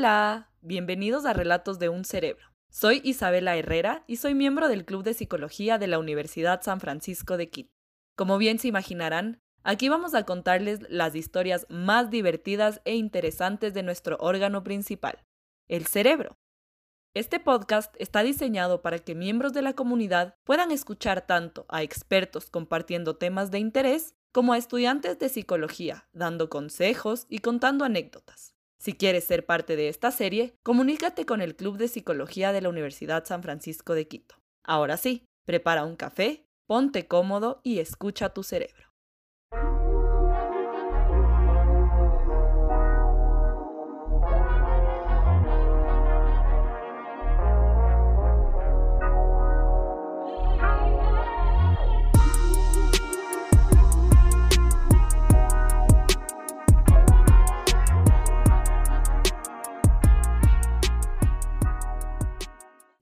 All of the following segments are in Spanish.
Hola, bienvenidos a Relatos de un Cerebro. Soy Isabela Herrera y soy miembro del Club de Psicología de la Universidad San Francisco de Quito. Como bien se imaginarán, aquí vamos a contarles las historias más divertidas e interesantes de nuestro órgano principal, el cerebro. Este podcast está diseñado para que miembros de la comunidad puedan escuchar tanto a expertos compartiendo temas de interés como a estudiantes de psicología, dando consejos y contando anécdotas. Si quieres ser parte de esta serie, comunícate con el Club de Psicología de la Universidad San Francisco de Quito. Ahora sí, prepara un café, ponte cómodo y escucha tu cerebro.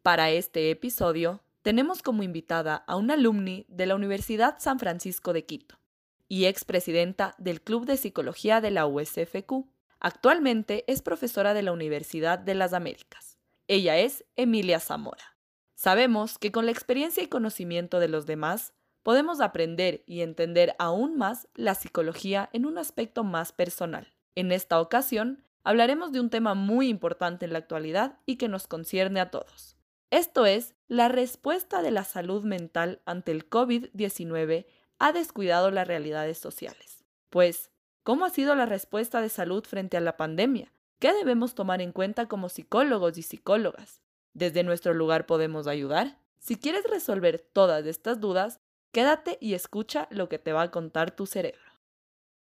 Para este episodio, tenemos como invitada a una alumni de la Universidad San Francisco de Quito y expresidenta del Club de Psicología de la USFQ. Actualmente es profesora de la Universidad de las Américas. Ella es Emilia Zamora. Sabemos que con la experiencia y conocimiento de los demás, podemos aprender y entender aún más la psicología en un aspecto más personal. En esta ocasión, hablaremos de un tema muy importante en la actualidad y que nos concierne a todos, esto es, la respuesta de la salud mental ante el COVID-19 ha descuidado las realidades sociales. Pues, ¿cómo ha sido la respuesta de salud frente a la pandemia? ¿Qué debemos tomar en cuenta como psicólogos y psicólogas? ¿Desde nuestro lugar podemos ayudar? Si quieres resolver todas estas dudas, quédate y escucha lo que te va a contar tu cerebro.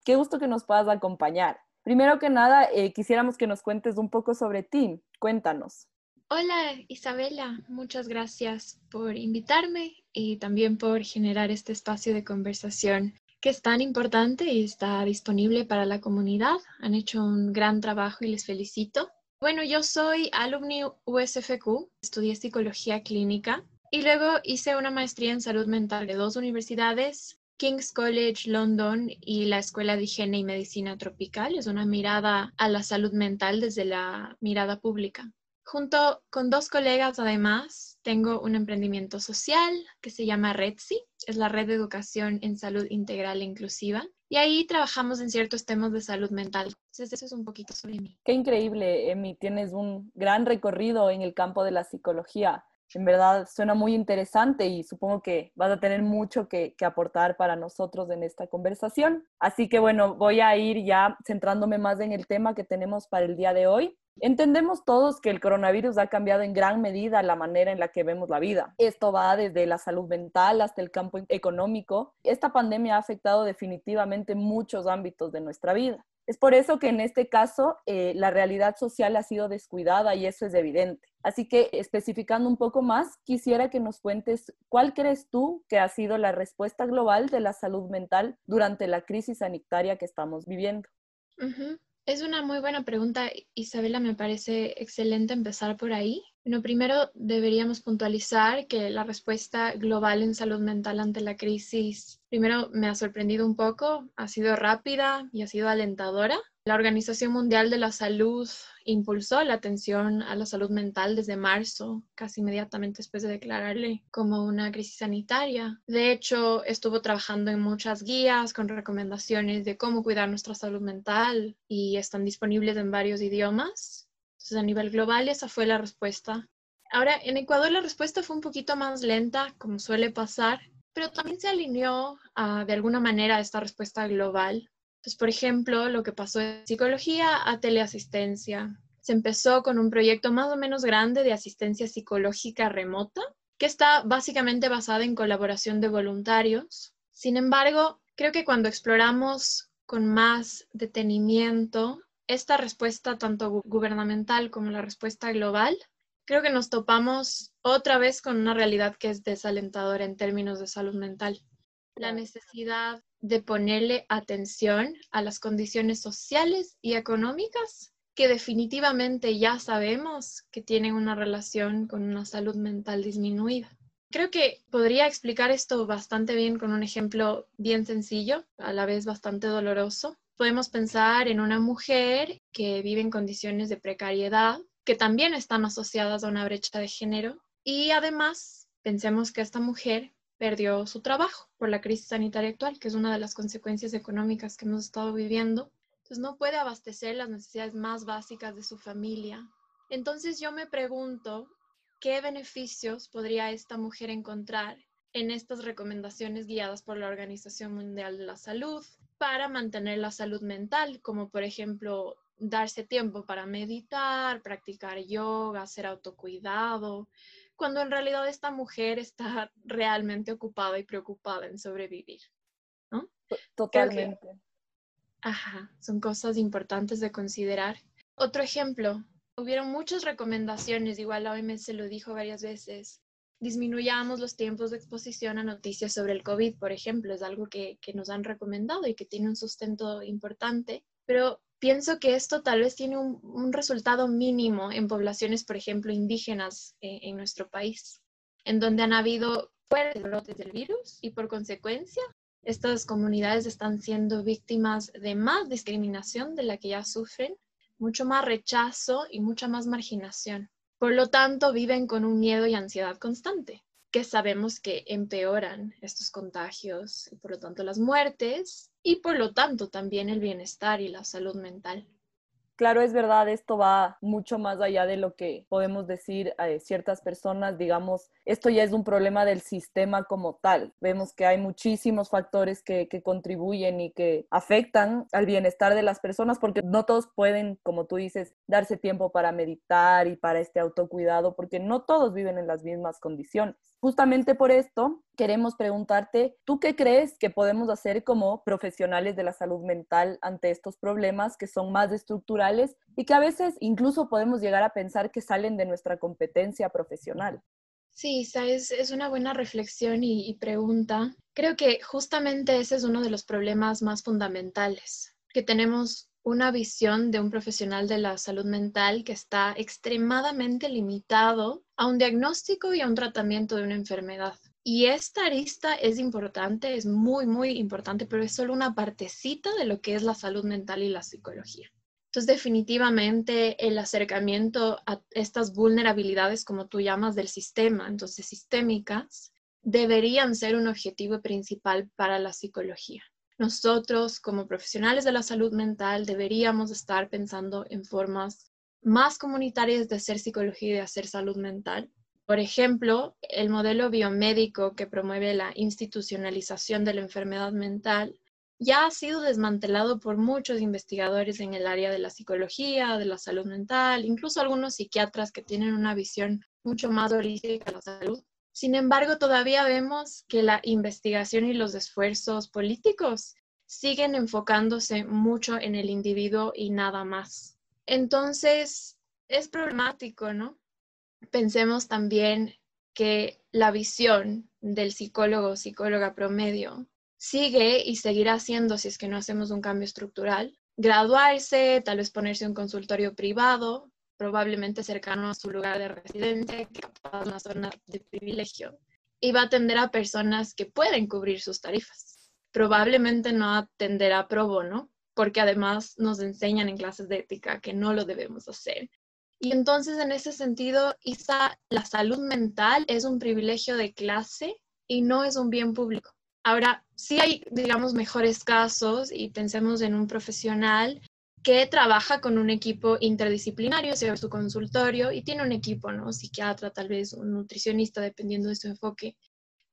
Qué gusto que nos puedas acompañar. Primero que nada, eh, quisiéramos que nos cuentes un poco sobre ti. Cuéntanos. Hola Isabela, muchas gracias por invitarme y también por generar este espacio de conversación que es tan importante y está disponible para la comunidad. Han hecho un gran trabajo y les felicito. Bueno, yo soy alumni USFQ, estudié psicología clínica y luego hice una maestría en salud mental de dos universidades, King's College London y la Escuela de Higiene y Medicina Tropical. Es una mirada a la salud mental desde la mirada pública. Junto con dos colegas, además, tengo un emprendimiento social que se llama REDSI, es la Red de Educación en Salud Integral e Inclusiva, y ahí trabajamos en ciertos temas de salud mental. Entonces, eso es un poquito sobre mí. Qué increíble, Emi, tienes un gran recorrido en el campo de la psicología. En verdad suena muy interesante y supongo que vas a tener mucho que, aportar para nosotros en esta conversación. Así que bueno, voy a ir ya centrándome más en el tema que tenemos para el día de hoy. Entendemos todos que el coronavirus ha cambiado en gran medida la manera en la que vemos la vida. Esto va desde la salud mental hasta el campo económico. Esta pandemia ha afectado definitivamente muchos ámbitos de nuestra vida. Es por eso que en este caso eh, la realidad social ha sido descuidada y eso es evidente. Así que especificando un poco más, quisiera que nos cuentes cuál crees tú que ha sido la respuesta global de la salud mental durante la crisis sanitaria que estamos viviendo. Es una muy buena pregunta, Isabela. Me parece excelente empezar por ahí. Bueno, primero deberíamos puntualizar que la respuesta global en salud mental ante la crisis, primero me ha sorprendido un poco, ha sido rápida y ha sido alentadora. La Organización Mundial de la Salud impulsó la atención a la salud mental desde marzo, casi inmediatamente después de declararle como una crisis sanitaria. De hecho, estuvo trabajando en muchas guías con recomendaciones de cómo cuidar nuestra salud mental y están disponibles en varios idiomas. Entonces, a nivel global, esa fue la respuesta. Ahora, en Ecuador la respuesta fue un poquito más lenta, como suele pasar, pero también se alineó de alguna manera a esta respuesta global entonces, por ejemplo, lo que pasó en psicología a teleasistencia. Se empezó con un proyecto más o menos grande de asistencia psicológica remota, que está básicamente basada en colaboración de voluntarios. Sin embargo, creo que cuando exploramos con más detenimiento esta respuesta tanto gubernamental como la respuesta global, creo que nos topamos otra vez con una realidad que es desalentadora en términos de salud mental. La necesidad de ponerle atención a las condiciones sociales y económicas que definitivamente ya sabemos que tienen una relación con una salud mental disminuida. Creo que podría explicar esto bastante bien con un ejemplo bien sencillo, a la vez bastante doloroso. Podemos pensar en una mujer que vive en condiciones de precariedad, que también están asociadas a una brecha de género. Y además, pensemos que esta mujer perdió su trabajo por la crisis sanitaria actual, que es una de las consecuencias económicas que hemos estado viviendo. Entonces no puede abastecer las necesidades más básicas de su familia. Entonces yo me pregunto, ¿qué beneficios podría esta mujer encontrar en estas recomendaciones guiadas por la Organización Mundial de la Salud para mantener la salud mental, como por ejemplo darse tiempo para meditar, practicar yoga, hacer autocuidado, cuando en realidad esta mujer está realmente ocupada y preocupada en sobrevivir, ¿no? Totalmente. ajá, son cosas importantes de considerar. Otro ejemplo, hubieron muchas recomendaciones, igual la OMS se lo dijo varias veces, disminuyamos los tiempos de exposición a noticias sobre el COVID, por ejemplo, es algo que, nos han recomendado y que tiene un sustento importante, pero pienso que esto tal vez tiene un, resultado mínimo en poblaciones, por ejemplo, indígenas eh, en nuestro país, en donde han habido fuertes brotes del virus y por consecuencia estas comunidades están siendo víctimas de más discriminación de la que ya sufren, mucho más rechazo y mucha más marginación. Por lo tanto, viven con un miedo y ansiedad constante, que sabemos que empeoran estos contagios y por lo tanto las muertes y por lo tanto también el bienestar y la salud mental. Claro, es verdad, esto va mucho más allá de lo que podemos decir a ciertas personas, digamos, esto ya es un problema del sistema como tal. Vemos que hay muchísimos factores que, que, contribuyen y que afectan al bienestar de las personas porque no todos pueden, como tú dices, darse tiempo para meditar y para este autocuidado porque no todos viven en las mismas condiciones. Justamente por esto, queremos preguntarte, ¿tú qué crees que podemos hacer como profesionales de la salud mental ante estos problemas que son más estructurales y que a veces incluso podemos llegar a pensar que salen de nuestra competencia profesional? Sí, es, es una buena reflexión y, y pregunta. Creo que justamente ese es uno de los problemas más fundamentales, que tenemos una visión de un profesional de la salud mental que está extremadamente limitado a un diagnóstico y a un tratamiento de una enfermedad. Y esta arista es importante, es muy, muy importante, pero es solo una partecita de lo que es la salud mental y la psicología. Entonces, definitivamente el acercamiento a estas vulnerabilidades, como tú llamas, del sistema, entonces sistémicas, deberían ser un objetivo principal para la psicología nosotros como profesionales de la salud mental deberíamos estar pensando en formas más comunitarias de hacer psicología y de hacer salud mental. Por ejemplo, el modelo biomédico que promueve la institucionalización de la enfermedad mental ya ha sido desmantelado por muchos investigadores en el área de la psicología, de la salud mental, incluso algunos psiquiatras que tienen una visión mucho más holística de la salud sin embargo, todavía vemos que la investigación y los esfuerzos políticos siguen enfocándose mucho en el individuo y nada más. Entonces, es problemático, ¿no? Pensemos también que la visión del psicólogo o psicóloga promedio sigue y seguirá siendo, si es que no hacemos un cambio estructural, graduarse, tal vez ponerse un consultorio privado, probablemente cercano a su lugar de residencia, capaz una zona de privilegio, y va a atender a personas que pueden cubrir sus tarifas. Probablemente no atenderá pro bono, porque además nos enseñan en clases de ética que no lo debemos hacer. Y entonces, en ese sentido, Isa, la salud mental es un privilegio de clase y no es un bien público. Ahora, sí hay, digamos, mejores casos y pensemos en un profesional que trabaja con un equipo interdisciplinario, sea su consultorio, y tiene un equipo, ¿no? Psiquiatra, tal vez un nutricionista, dependiendo de su enfoque,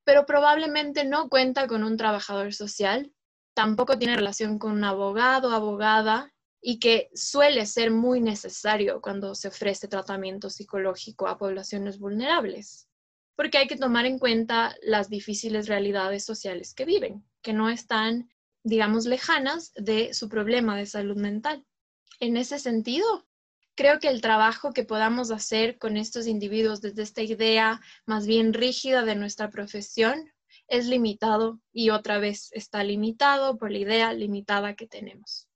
pero probablemente no cuenta con un trabajador social, tampoco tiene relación con un abogado, abogada, y que suele ser muy necesario cuando se ofrece tratamiento psicológico a poblaciones vulnerables, porque hay que tomar en cuenta las difíciles realidades sociales que viven, que no están digamos, lejanas de su problema de salud mental. En ese sentido, creo que el trabajo que podamos hacer con estos individuos desde esta idea más bien rígida de nuestra profesión es limitado y otra vez está limitado por la idea limitada que tenemos.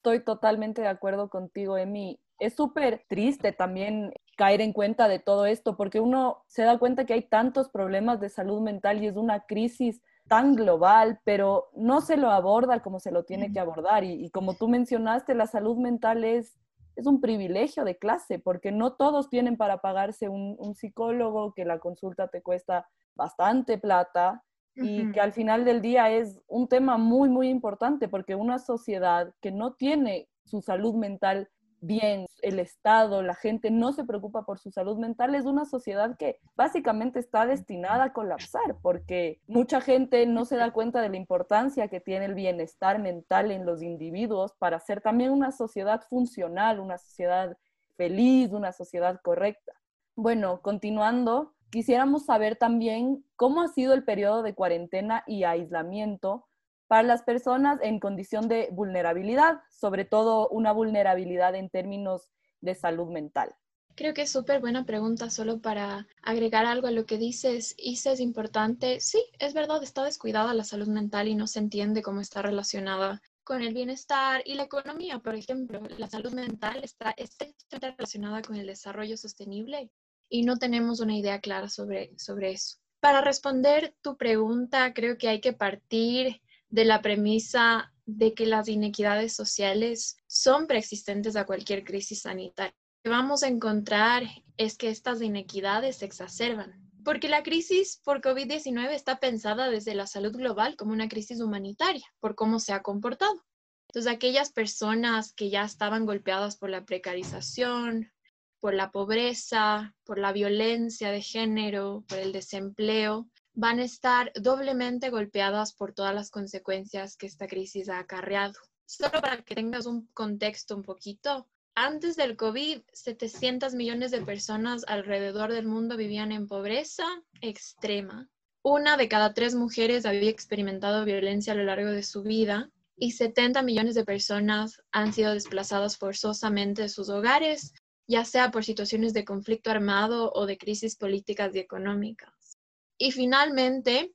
Estoy totalmente de acuerdo contigo, Emi. Es súper triste también caer en cuenta de todo esto porque uno se da cuenta que hay tantos problemas de salud mental y es una crisis tan global, pero no se lo aborda como se lo tiene que abordar. Y, como tú mencionaste, la salud mental es, es un privilegio de clase, porque no todos tienen para pagarse un, un psicólogo, que la consulta te cuesta bastante plata y que al final del día es un tema muy, muy importante, porque una sociedad que no tiene su salud mental bien, el Estado, la gente no se preocupa por su salud mental, es una sociedad que básicamente está destinada a colapsar porque mucha gente no se da cuenta de la importancia que tiene el bienestar mental en los individuos para ser también una sociedad funcional, una sociedad feliz, una sociedad correcta. Bueno, continuando, quisiéramos saber también cómo ha sido el periodo de cuarentena y aislamiento para las personas en condición de vulnerabilidad, sobre todo una vulnerabilidad en términos de salud mental? Creo que es súper buena pregunta, solo para agregar algo a lo que dices. Isa es importante. Sí, es verdad, está descuidada la salud mental y no se entiende cómo está relacionada con el bienestar y la economía. Por ejemplo, la salud mental está estrechamente relacionada con el desarrollo sostenible y no tenemos una idea clara sobre, sobre eso. Para responder tu pregunta, creo que hay que partir de la premisa de que las inequidades sociales son preexistentes a cualquier crisis sanitaria. Lo que vamos a encontrar es que estas inequidades se exacerban, porque la crisis por COVID-19 está pensada desde la salud global como una crisis humanitaria, por cómo se ha comportado. Entonces, aquellas personas que ya estaban golpeadas por la precarización, por la pobreza, por la violencia de género, por el desempleo, van a estar doblemente golpeadas por todas las consecuencias que esta crisis ha acarreado. Solo para que tengas un contexto un poquito, antes del COVID, 700 millones de personas alrededor del mundo vivían en pobreza extrema. Una de cada tres mujeres había experimentado violencia a lo largo de su vida y 70 millones de personas han sido desplazadas forzosamente de sus hogares, ya sea por situaciones de conflicto armado o de crisis políticas y económicas. Y finalmente,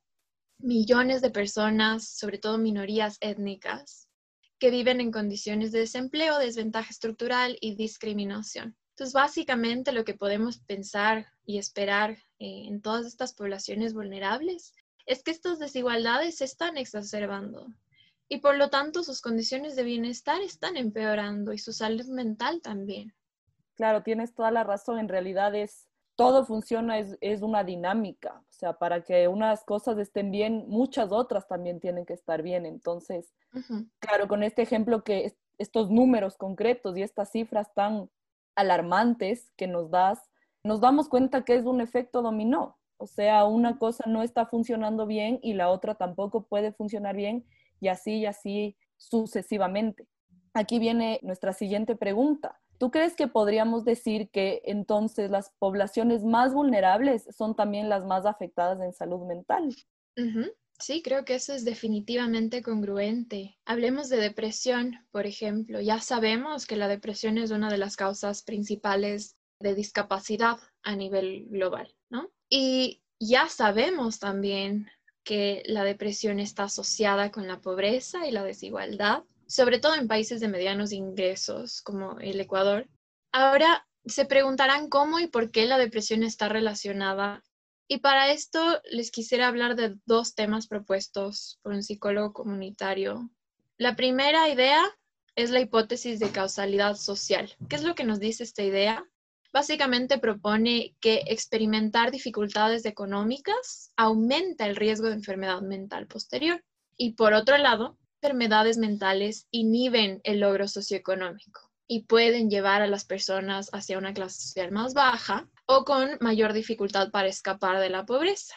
millones de personas, sobre todo minorías étnicas, que viven en condiciones de desempleo, desventaja estructural y discriminación. Entonces, básicamente lo que podemos pensar y esperar eh, en todas estas poblaciones vulnerables es que estas desigualdades se están exacerbando y por lo tanto sus condiciones de bienestar están empeorando y su salud mental también. Claro, tienes toda la razón. En realidad es todo funciona, es, es, una dinámica. O sea, para que unas cosas estén bien, muchas otras también tienen que estar bien. Entonces, claro, con este ejemplo que estos números concretos y estas cifras tan alarmantes que nos das, nos damos cuenta que es un efecto dominó. O sea, una cosa no está funcionando bien y la otra tampoco puede funcionar bien y así y así sucesivamente. Aquí viene nuestra siguiente pregunta. ¿Tú crees que podríamos decir que entonces las poblaciones más vulnerables son también las más afectadas en salud mental? Sí, creo que eso es definitivamente congruente. Hablemos de depresión, por ejemplo. Ya sabemos que la depresión es una de las causas principales de discapacidad a nivel global, ¿no? Y ya sabemos también que la depresión está asociada con la pobreza y la desigualdad sobre todo en países de medianos ingresos como el Ecuador. Ahora se preguntarán cómo y por qué la depresión está relacionada. Y para esto les quisiera hablar de dos temas propuestos por un psicólogo comunitario. La primera idea es la hipótesis de causalidad social. ¿Qué es lo que nos dice esta idea? Básicamente propone que experimentar dificultades económicas aumenta el riesgo de enfermedad mental posterior. Y por otro lado, enfermedades mentales inhiben el logro socioeconómico y pueden llevar a las personas hacia una clase social más baja o con mayor dificultad para escapar de la pobreza.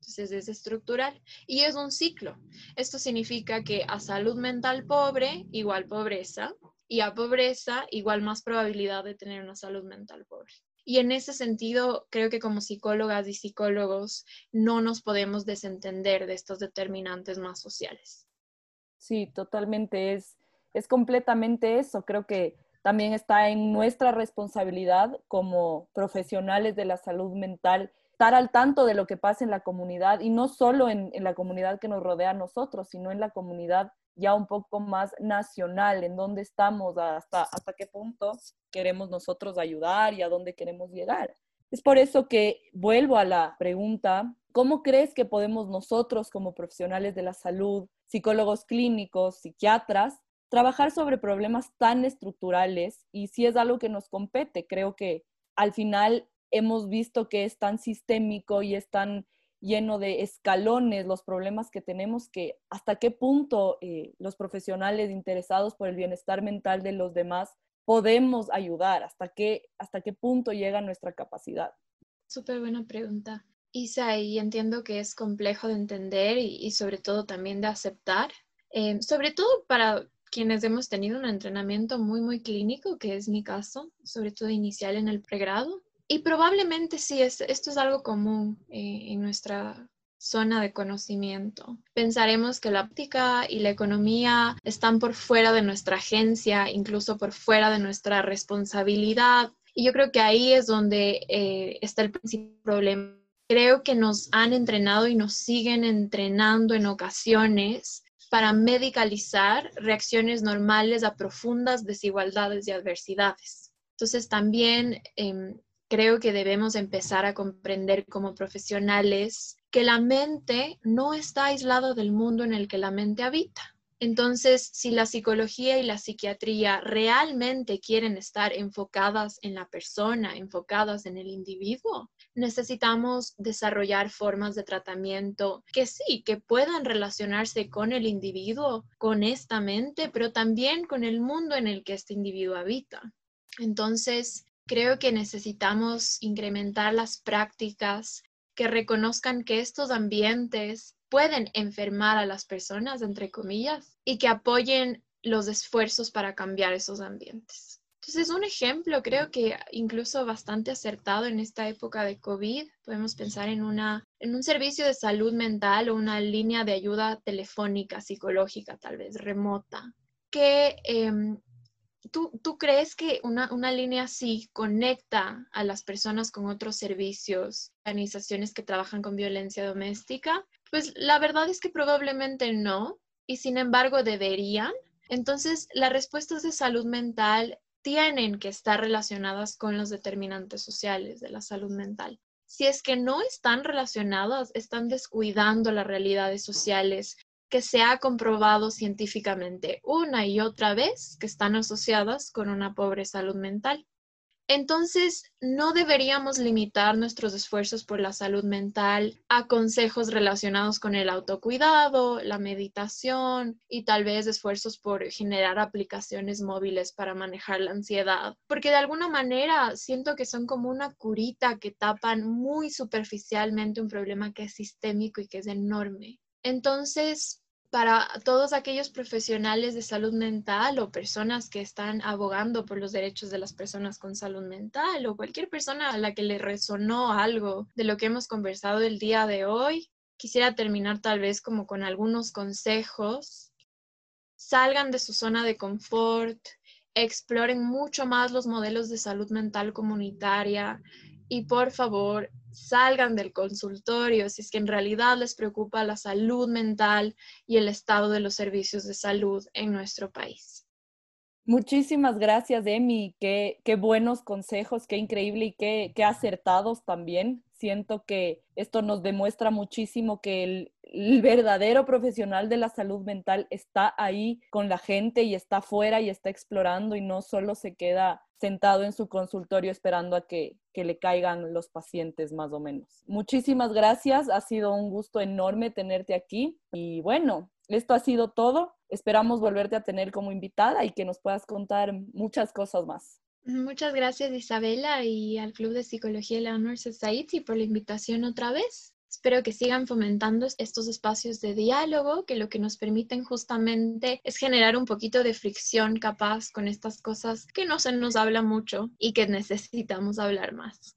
Entonces es estructural y es un ciclo. Esto significa que a salud mental pobre igual pobreza y a pobreza igual más probabilidad de tener una salud mental pobre. Y en ese sentido, creo que como psicólogas y psicólogos no nos podemos desentender de estos determinantes más sociales. Sí, totalmente es, es completamente eso. Creo que también está en nuestra responsabilidad como profesionales de la salud mental estar al tanto de lo que pasa en la comunidad y no solo en, la comunidad que nos rodea a nosotros, sino en la comunidad ya un poco más nacional, en dónde estamos, hasta, hasta qué punto queremos nosotros ayudar y a dónde queremos llegar. Es por eso que vuelvo a la pregunta, ¿cómo crees que podemos nosotros como profesionales de la salud, psicólogos clínicos, psiquiatras, trabajar sobre problemas tan estructurales y si es algo que nos compete? Creo que al final hemos visto que es tan sistémico y es tan lleno de escalones los problemas que tenemos que hasta qué punto eh, los profesionales interesados por el bienestar mental de los demás podemos ayudar, hasta qué, hasta qué punto llega nuestra capacidad. Súper buena pregunta. Isa, y entiendo que es complejo de entender y, sobre todo también de aceptar, eh, sobre todo para quienes hemos tenido un entrenamiento muy, muy clínico, que es mi caso, sobre todo inicial en el pregrado. Y probablemente sí, esto es algo común eh, en nuestra zona de conocimiento. Pensaremos que la óptica y la economía están por fuera de nuestra agencia, incluso por fuera de nuestra responsabilidad. Y yo creo que ahí es donde eh, está el principal problema. Creo que nos han entrenado y nos siguen entrenando en ocasiones para medicalizar reacciones normales a profundas desigualdades y adversidades. Entonces también em, creo que debemos empezar a comprender como profesionales que la mente no está aislada del mundo en el que la mente habita. Entonces, si la psicología y la psiquiatría realmente quieren estar enfocadas en la persona, enfocadas en el individuo, necesitamos desarrollar formas de tratamiento que sí, que puedan relacionarse con el individuo, con esta mente, pero también con el mundo en el que este individuo habita. Entonces, creo que necesitamos incrementar las prácticas que reconozcan que estos ambientes pueden enfermar a las personas, entre comillas, y que apoyen los esfuerzos para cambiar esos ambientes. Entonces, un ejemplo creo que incluso bastante acertado en esta época de COVID, podemos pensar en, una, en un servicio de salud mental o una línea de ayuda telefónica, psicológica, tal vez remota, que em, ¿Tú, ¿Tú, crees que una, una, línea así conecta a las personas con otros servicios, organizaciones que trabajan con violencia doméstica? Pues la verdad es que probablemente no, y sin embargo deberían. Entonces, las respuestas de salud mental tienen que estar relacionadas con los determinantes sociales de la salud mental. Si es que no están relacionadas, están descuidando las realidades sociales que se ha comprobado científicamente una y otra vez que están asociadas con una pobre salud mental. Entonces, no deberíamos limitar nuestros esfuerzos por la salud mental a consejos relacionados con el autocuidado, la meditación y tal vez esfuerzos por generar aplicaciones móviles para manejar la ansiedad, porque de alguna manera siento que son como una curita que tapan muy superficialmente un problema que es sistémico y que es enorme. Entonces, para todos aquellos profesionales de salud mental o personas que están abogando por los derechos de las personas con salud mental o cualquier persona a la que le resonó algo de lo que hemos conversado el día de hoy, quisiera terminar tal vez como con algunos consejos. Salgan de su zona de confort, exploren mucho más los modelos de salud mental comunitaria y por favor salgan del consultorio si es que en realidad les preocupa la salud mental y el estado de los servicios de salud en nuestro país. Muchísimas gracias, Emi. Qué, qué buenos consejos, qué increíble y qué, qué acertados también. Siento que esto nos demuestra muchísimo que el, verdadero profesional de la salud mental está ahí con la gente y está fuera y está explorando y no solo se queda sentado en su consultorio esperando a que, que, le caigan los pacientes más o menos. Muchísimas gracias, ha sido un gusto enorme tenerte aquí y bueno, esto ha sido todo. Esperamos volverte a tener como invitada y que nos puedas contar muchas cosas más. Muchas gracias Isabela y al Club de Psicología de la Honor Society por la invitación otra vez. Espero que sigan fomentando estos espacios de diálogo que lo que nos permiten justamente es generar un poquito de fricción capaz con estas cosas que no se nos habla mucho y que necesitamos hablar más.